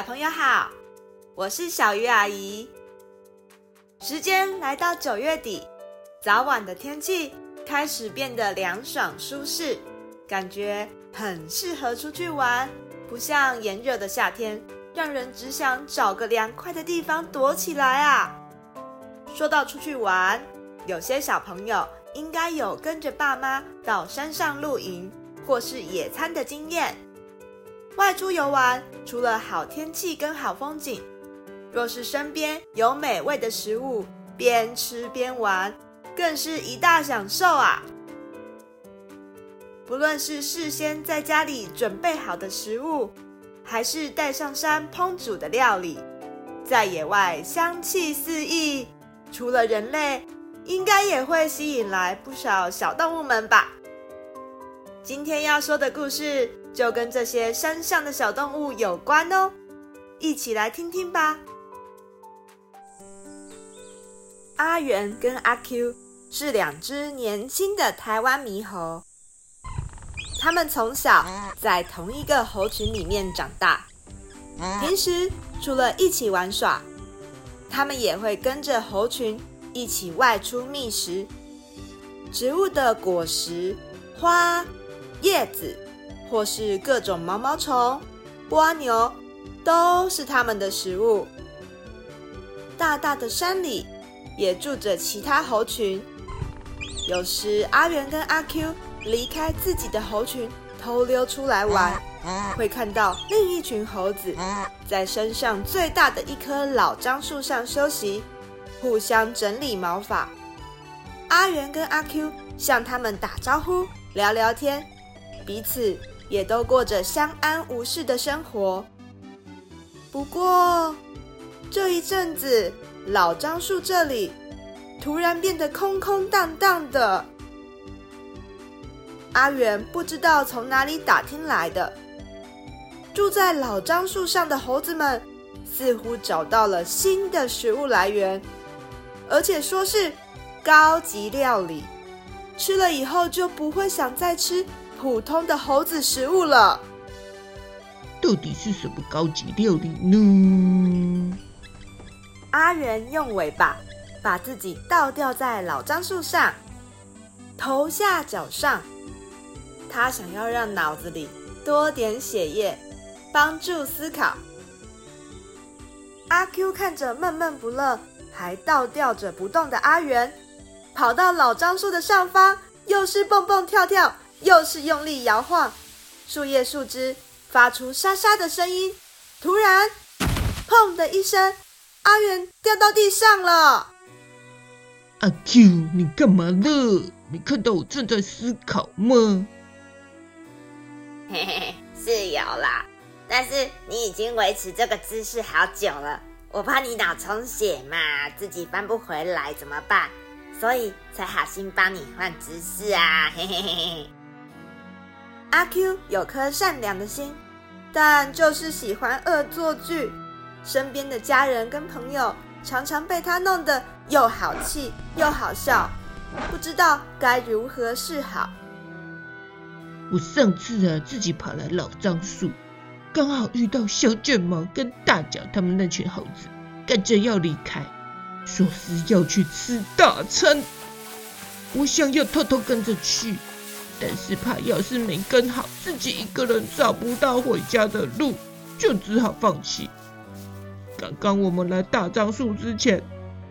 小朋友好，我是小鱼阿姨。时间来到九月底，早晚的天气开始变得凉爽舒适，感觉很适合出去玩，不像炎热的夏天。让人只想找个凉快的地方躲起来啊！说到出去玩，有些小朋友应该有跟着爸妈到山上露营或是野餐的经验。外出游玩，除了好天气跟好风景，若是身边有美味的食物，边吃边玩，更是一大享受啊！不论是事先在家里准备好的食物，还是带上山烹煮的料理，在野外香气四溢。除了人类，应该也会吸引来不少小动物们吧。今天要说的故事就跟这些山上的小动物有关哦，一起来听听吧。阿元跟阿 Q 是两只年轻的台湾猕猴。他们从小在同一个猴群里面长大，平时除了一起玩耍，他们也会跟着猴群一起外出觅食。植物的果实、花、叶子，或是各种毛毛虫、蜗牛，都是它们的食物。大大的山里也住着其他猴群，有时阿元跟阿 Q。离开自己的猴群，偷溜出来玩，会看到另一群猴子在山上最大的一棵老樟树上休息，互相整理毛发。阿元跟阿 Q 向他们打招呼，聊聊天，彼此也都过着相安无事的生活。不过这一阵子，老樟树这里突然变得空空荡荡的。阿元不知道从哪里打听来的，住在老樟树上的猴子们似乎找到了新的食物来源，而且说是高级料理，吃了以后就不会想再吃普通的猴子食物了。到底是什么高级料理呢？阿元用尾巴把自己倒吊在老樟树上，头下脚上。他想要让脑子里多点血液，帮助思考。阿 Q 看着闷闷不乐，还倒吊着不动的阿元，跑到老樟树的上方，又是蹦蹦跳跳，又是用力摇晃，树叶树枝发出沙沙的声音。突然，砰的一声，阿元掉到地上了。阿 Q，你干嘛了？没看到我正在思考吗？嘿嘿嘿，是有啦，但是你已经维持这个姿势好久了，我怕你脑充血嘛，自己翻不回来怎么办？所以才好心帮你换姿势啊，嘿嘿嘿嘿。阿 Q 有颗善良的心，但就是喜欢恶作剧，身边的家人跟朋友常常被他弄得又好气又好笑，不知道该如何是好。我上次啊，自己跑来老樟树，刚好遇到小卷毛跟大脚他们那群猴子，赶着要离开，说是要去吃大餐。我想要偷偷跟着去，但是怕要是没跟好，自己一个人找不到回家的路，就只好放弃。刚刚我们来大樟树之前，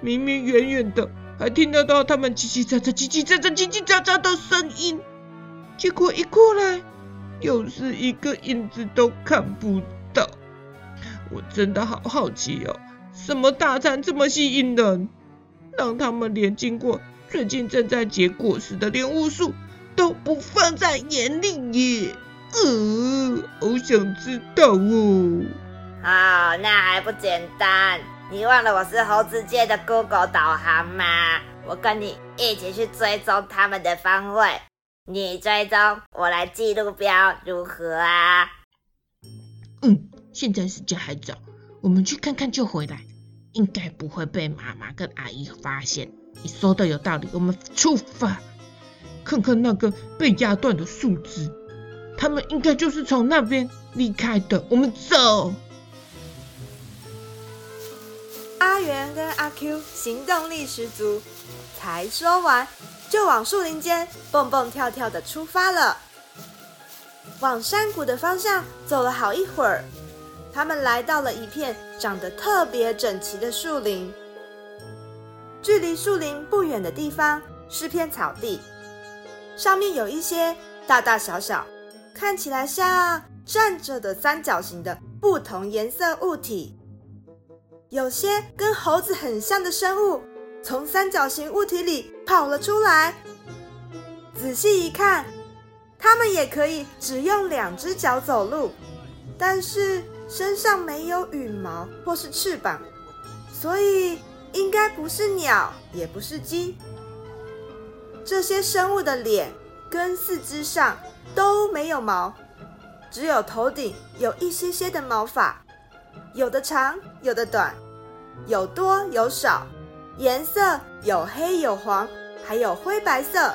明明远远的还听得到他们叽叽喳喳、叽叽喳喳、叽叽喳喳的声音。结果一过来，又是一个影子都看不到。我真的好好奇哦，什么大餐这么吸引人，让他们连经过最近正在结果实的莲雾树都不放在眼里耶？嗯，好想知道哦。哦，那还不简单？你忘了我是猴子界的 Google 导航吗？我跟你一起去追踪他们的方位，你追踪，我来记路标，如何啊？嗯，现在时间还早，我们去看看就回来，应该不会被妈妈跟阿姨发现。你说的有道理，我们出发，看看那个被压断的树枝，他们应该就是从那边离开的。我们走。阿元跟阿 Q 行动力十足，才说完就往树林间蹦蹦跳跳的出发了。往山谷的方向走了好一会儿，他们来到了一片长得特别整齐的树林。距离树林不远的地方是片草地，上面有一些大大小小、看起来像站着的三角形的不同颜色物体。有些跟猴子很像的生物从三角形物体里跑了出来。仔细一看，它们也可以只用两只脚走路，但是身上没有羽毛或是翅膀，所以应该不是鸟，也不是鸡。这些生物的脸跟四肢上都没有毛，只有头顶有一些些的毛发。有的长，有的短，有多有少，颜色有黑有黄，还有灰白色。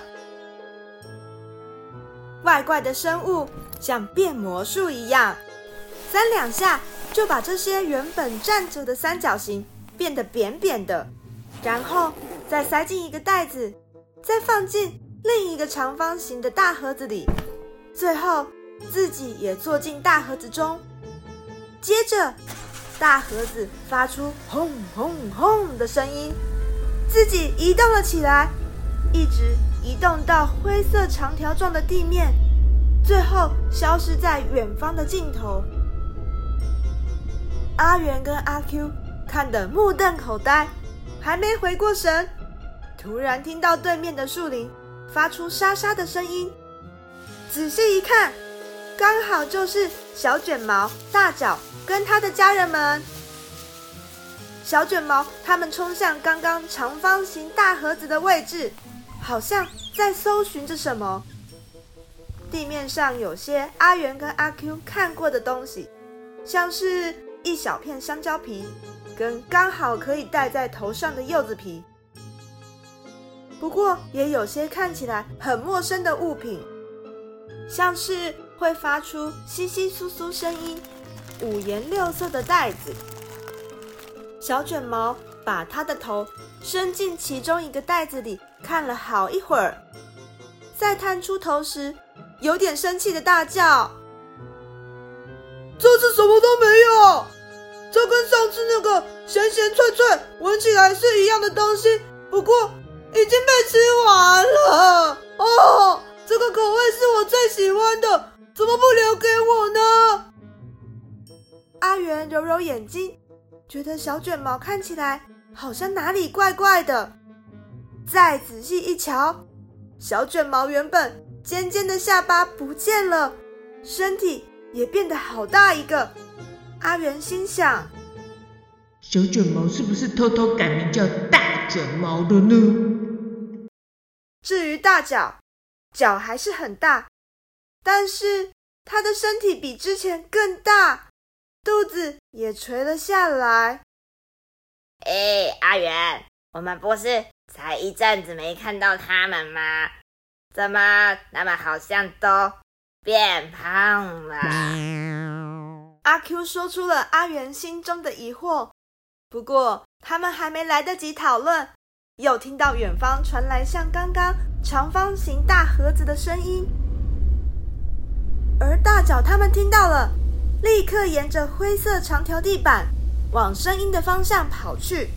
怪怪的生物像变魔术一样，三两下就把这些原本站着的三角形变得扁扁的，然后再塞进一个袋子，再放进另一个长方形的大盒子里，最后自己也坐进大盒子中，接着。大盒子发出轰轰轰的声音，自己移动了起来，一直移动到灰色长条状的地面，最后消失在远方的尽头。阿元跟阿 Q 看得目瞪口呆，还没回过神，突然听到对面的树林发出沙沙的声音，仔细一看，刚好就是小卷毛大脚跟他的家人们，小卷毛他们冲向刚刚长方形大盒子的位置，好像在搜寻着什么。地面上有些阿元跟阿 Q 看过的东西，像是一小片香蕉皮，跟刚好可以戴在头上的柚子皮。不过也有些看起来很陌生的物品，像是会发出窸窸窣窣声音。五颜六色的袋子，小卷毛把它的头伸进其中一个袋子里，看了好一会儿，再探出头时，有点生气的大叫：“这次什么都没有，这跟上次那个咸咸脆脆、闻起来是一样的东西，不过已经被吃完了。哦，这个口味是我最喜欢的，怎么不留给我呢？”阿元揉揉眼睛，觉得小卷毛看起来好像哪里怪怪的。再仔细一瞧，小卷毛原本尖尖的下巴不见了，身体也变得好大一个。阿元心想：小卷毛是不是偷偷改名叫大卷毛的呢？至于大脚，脚还是很大，但是他的身体比之前更大。肚子也垂了下来。哎，阿元，我们不是才一阵子没看到他们吗？怎么他们好像都变胖了？阿 Q 说出了阿元心中的疑惑。不过他们还没来得及讨论，又听到远方传来像刚刚长方形大盒子的声音，而大脚他们听到了。立刻沿着灰色长条地板往声音的方向跑去。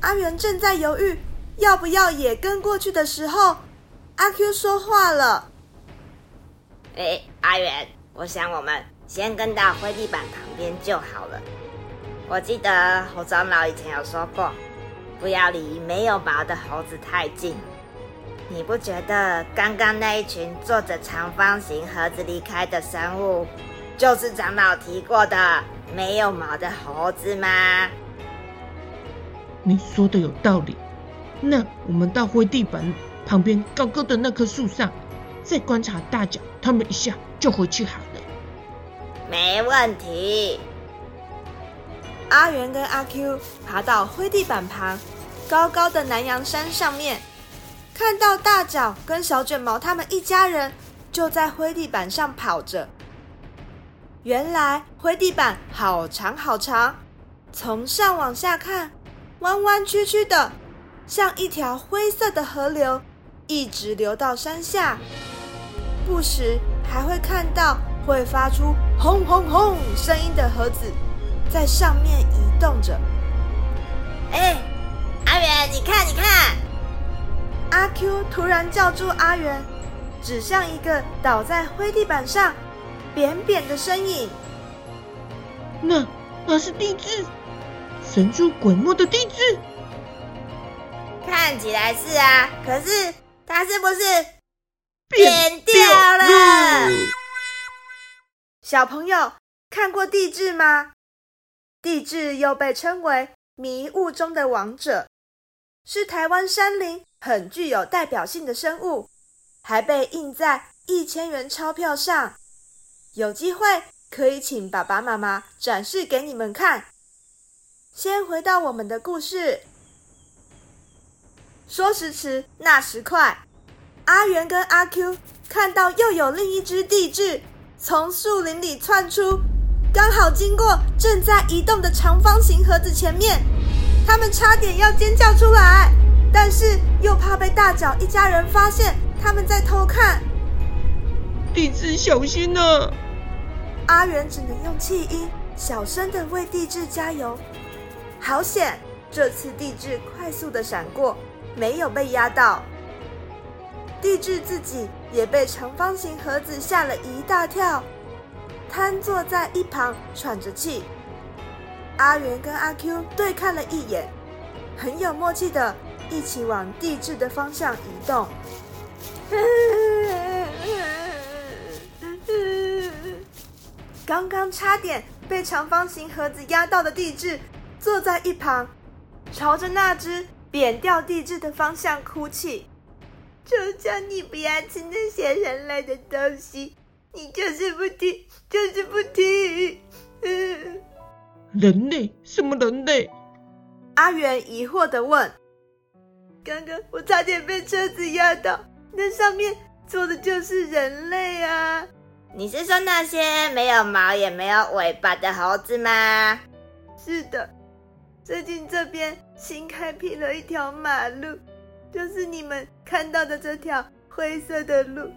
阿元正在犹豫要不要也跟过去的时候，阿 Q 说话了：“哎，阿元，我想我们先跟到灰地板旁边就好了。我记得侯长老以前有说过，不要离没有毛的猴子太近。你不觉得刚刚那一群坐着长方形盒子离开的生物，就是长老提过的没有毛的猴子吗？你说的有道理。那我们到灰地板旁边高高的那棵树上，再观察大脚他们一下，就回去好了。没问题。阿元跟阿 Q 爬到灰地板旁，高高的南洋山上面，看到大脚跟小卷毛他们一家人就在灰地板上跑着。原来灰地板好长好长，从上往下看，弯弯曲曲的，像一条灰色的河流，一直流到山下。不时还会看到会发出轰轰轰声音的盒子。在上面移动着。哎，阿元，你看，你看！阿 Q 突然叫住阿元，指向一个倒在灰地板上扁扁的身影。那那是地质，神出鬼没的地质。看起来是啊，可是它是不是扁掉了？小朋友看过地质吗？地质又被称为迷雾中的王者，是台湾山林很具有代表性的生物，还被印在一千元钞票上。有机会可以请爸爸妈妈展示给你们看。先回到我们的故事，说时迟，那时快，阿元跟阿 Q 看到又有另一只地质从树林里窜出。刚好经过正在移动的长方形盒子前面，他们差点要尖叫出来，但是又怕被大脚一家人发现他们在偷看。地质小心呐！阿元只能用气音小声的为地质加油。好险，这次地质快速的闪过，没有被压到。地质自己也被长方形盒子吓了一大跳。瘫坐在一旁喘着气，阿元跟阿 Q 对看了一眼，很有默契的一起往地质的方向移动。刚刚差点被长方形盒子压到的地质，坐在一旁，朝着那只扁掉地质的方向哭泣：“求求你不要吃那些人类的东西。”你就是不听，就是不听。嗯，人类？什么人类？阿元疑惑的问。刚刚我差点被车子压到，那上面坐的就是人类啊！你是说那些没有毛也没有尾巴的猴子吗？是的，最近这边新开辟了一条马路，就是你们看到的这条灰色的路。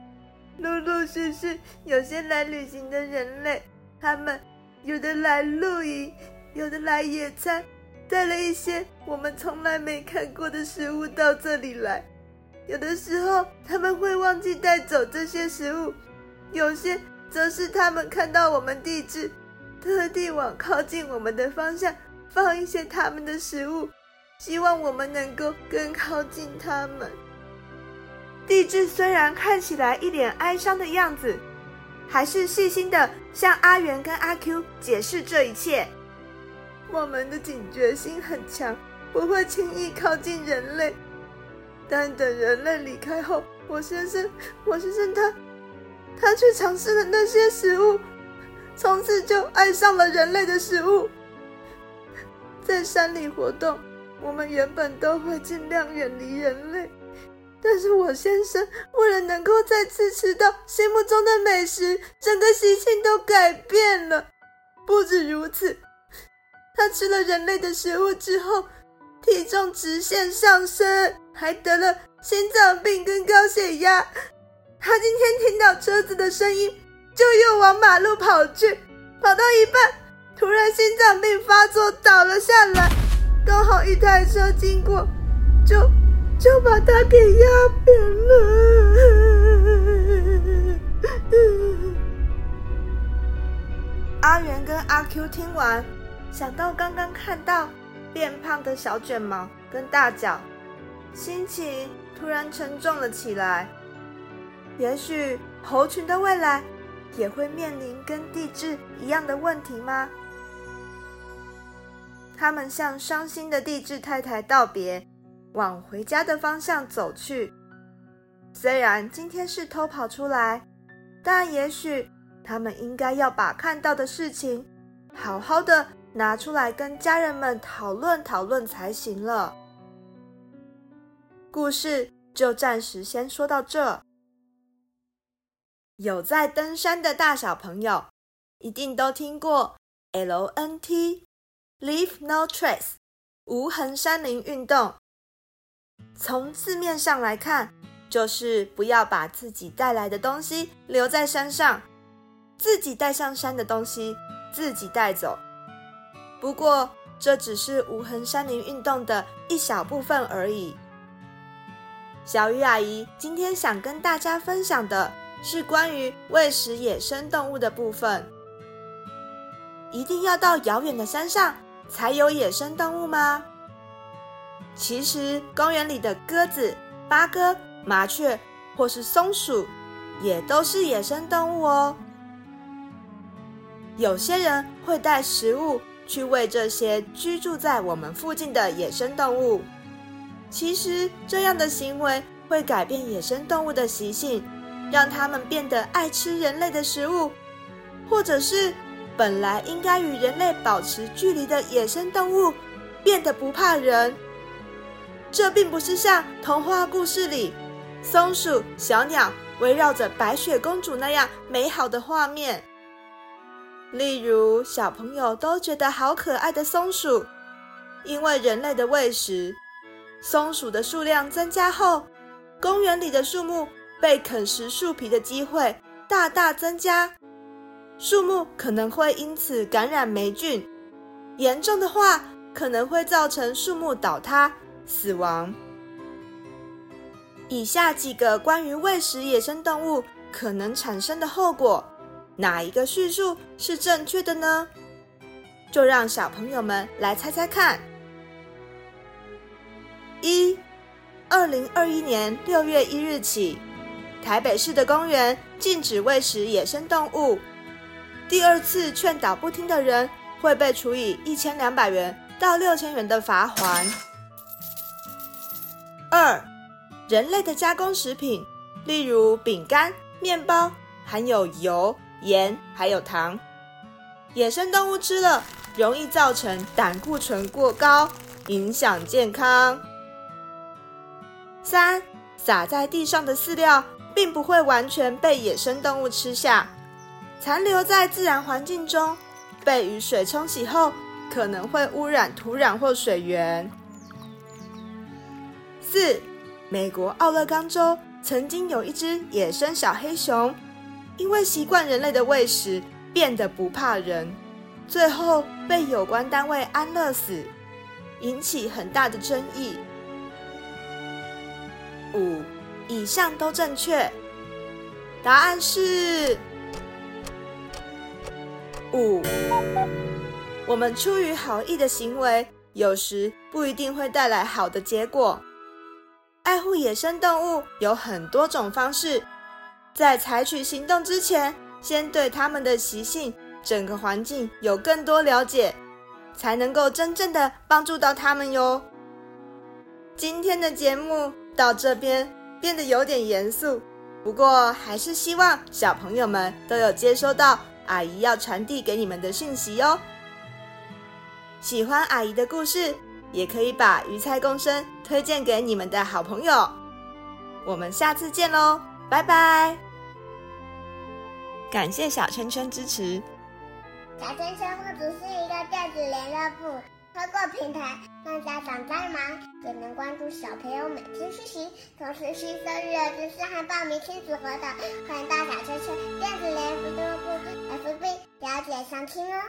陆陆续续有些来旅行的人类，他们有的来露营，有的来野餐，带了一些我们从来没看过的食物到这里来。有的时候他们会忘记带走这些食物，有些则是他们看到我们地质，特地往靠近我们的方向放一些他们的食物，希望我们能够更靠近他们。地质虽然看起来一脸哀伤的样子，还是细心的向阿元跟阿 Q 解释这一切。我们的警觉心很强，不会轻易靠近人类。但等人类离开后，我先生，我先生他，他去尝试了那些食物，从此就爱上了人类的食物。在山里活动，我们原本都会尽量远离人类。但是我先生为了能够再次吃到心目中的美食，整个习性都改变了。不止如此，他吃了人类的食物之后，体重直线上升，还得了心脏病跟高血压。他今天听到车子的声音，就又往马路跑去，跑到一半，突然心脏病发作倒了下来，刚好一台车经过，就。就把他给压扁了。阿元跟阿 Q 听完，想到刚刚看到变胖的小卷毛跟大脚，心情突然沉重了起来。也许猴群的未来也会面临跟地质一样的问题吗？他们向伤心的地质太太道别，往回家的方向走去。虽然今天是偷跑出来，但也许他们应该要把看到的事情好好的拿出来跟家人们讨论讨论才行了。故事就暂时先说到这。有在登山的大小朋友，一定都听过 LNT。Leave no trace，无痕山林运动。从字面上来看，就是不要把自己带来的东西留在山上，自己带上山的东西自己带走。不过，这只是无痕山林运动的一小部分而已。小鱼阿姨今天想跟大家分享的是关于喂食野生动物的部分。一定要到遥远的山上，才有野生动物吗？其实公园里的鸽子、八哥、麻雀或是松鼠，也都是野生动物哦。有些人会带食物去喂这些居住在我们附近的野生动物。其实这样的行为会改变野生动物的习性，让它们变得爱吃人类的食物，或者是。本来应该与人类保持距离的野生动物，变得不怕人。这并不是像童话故事里松鼠、小鸟围绕着白雪公主那样美好的画面。例如，小朋友都觉得好可爱的松鼠，因为人类的喂食，松鼠的数量增加后，公园里的树木被啃食树皮的机会大大增加。树木可能会因此感染霉菌，严重的话可能会造成树木倒塌、死亡。以下几个关于喂食野生动物可能产生的后果，哪一个叙述是正确的呢？就让小朋友们来猜猜看。一，二零二一年六月一日起，台北市的公园禁止喂食野生动物。第二次劝导不听的人会被处以一千两百元到六千元的罚锾。二，人类的加工食品，例如饼干、面包，含有油、盐还有糖，野生动物吃了容易造成胆固醇过高，影响健康。三，洒在地上的饲料并不会完全被野生动物吃下。残留在自然环境中，被雨水冲洗后，可能会污染土壤或水源。四，美国奥勒冈州曾经有一只野生小黑熊，因为习惯人类的喂食，变得不怕人，最后被有关单位安乐死，引起很大的争议。五，以上都正确，答案是。五，我们出于好意的行为，有时不一定会带来好的结果。爱护野生动物有很多种方式，在采取行动之前，先对它们的习性、整个环境有更多了解，才能够真正的帮助到它们哟。今天的节目到这边变得有点严肃，不过还是希望小朋友们都有接收到。阿姨要传递给你们的讯息哟。喜欢阿姨的故事，也可以把鱼菜共生推荐给你们的好朋友。我们下次见喽，拜拜！感谢小圈圈支持。小圈圈不只是一个电子联络簿。透过平台，让家长再忙也能关注小朋友每天学习，同时吸收育儿知识和报名亲子活动。欢迎大小圈圈电子联络簿 FB 了解详情哦。